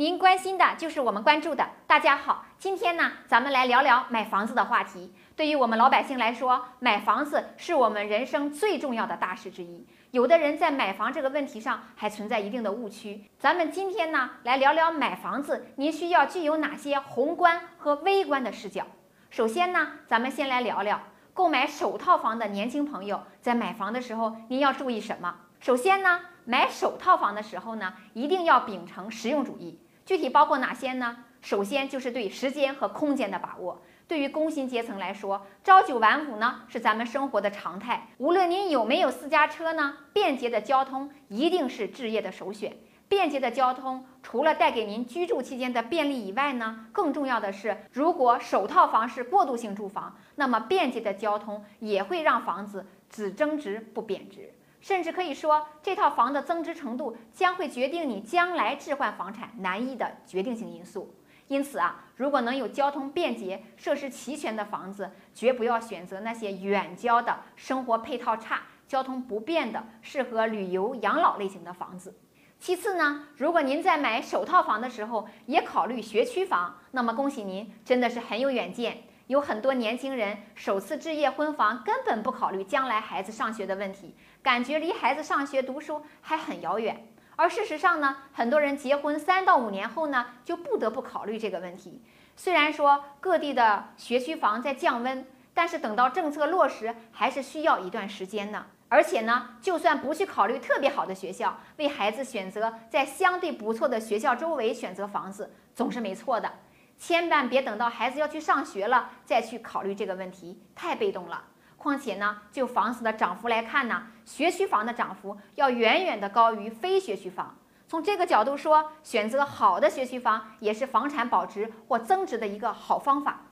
您关心的就是我们关注的。大家好，今天呢，咱们来聊聊买房子的话题。对于我们老百姓来说，买房子是我们人生最重要的大事之一。有的人在买房这个问题上还存在一定的误区。咱们今天呢，来聊聊买房子，您需要具有哪些宏观和微观的视角。首先呢，咱们先来聊聊购买首套房的年轻朋友在买房的时候，您要注意什么？首先呢，买首套房的时候呢，一定要秉承实用主义。具体包括哪些呢？首先就是对时间和空间的把握。对于工薪阶层来说，朝九晚五呢是咱们生活的常态。无论您有没有私家车呢，便捷的交通一定是置业的首选。便捷的交通除了带给您居住期间的便利以外呢，更重要的是，如果首套房是过渡性住房，那么便捷的交通也会让房子只增值不贬值。甚至可以说，这套房的增值程度将会决定你将来置换房产难易的决定性因素。因此啊，如果能有交通便捷、设施齐全的房子，绝不要选择那些远郊的、生活配套差、交通不便的、适合旅游养老类型的房子。其次呢，如果您在买首套房的时候也考虑学区房，那么恭喜您，真的是很有远见。有很多年轻人首次置业婚房，根本不考虑将来孩子上学的问题，感觉离孩子上学读书还很遥远。而事实上呢，很多人结婚三到五年后呢，就不得不考虑这个问题。虽然说各地的学区房在降温，但是等到政策落实，还是需要一段时间呢。而且呢，就算不去考虑特别好的学校，为孩子选择在相对不错的学校周围选择房子，总是没错的。千万别等到孩子要去上学了再去考虑这个问题，太被动了。况且呢，就房子的涨幅来看呢，学区房的涨幅要远远的高于非学区房。从这个角度说，选择好的学区房也是房产保值或增值的一个好方法。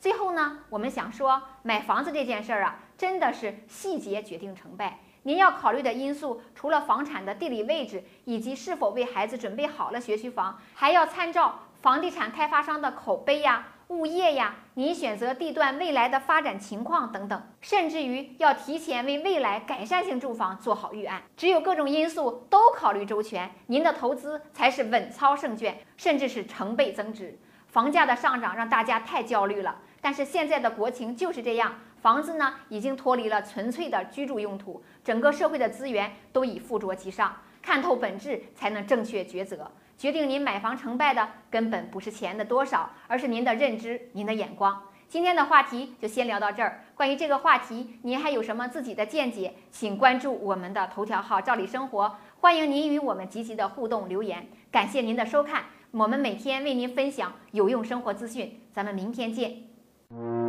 最后呢，我们想说，买房子这件事儿啊，真的是细节决定成败。您要考虑的因素，除了房产的地理位置以及是否为孩子准备好了学区房，还要参照。房地产开发商的口碑呀、物业呀，您选择地段未来的发展情况等等，甚至于要提前为未来改善性住房做好预案。只有各种因素都考虑周全，您的投资才是稳操胜券，甚至是成倍增值。房价的上涨让大家太焦虑了，但是现在的国情就是这样，房子呢已经脱离了纯粹的居住用途，整个社会的资源都已附着其上，看透本质才能正确抉择。决定您买房成败的根本不是钱的多少，而是您的认知、您的眼光。今天的话题就先聊到这儿。关于这个话题，您还有什么自己的见解？请关注我们的头条号“赵理生活”，欢迎您与我们积极的互动留言。感谢您的收看，我们每天为您分享有用生活资讯，咱们明天见。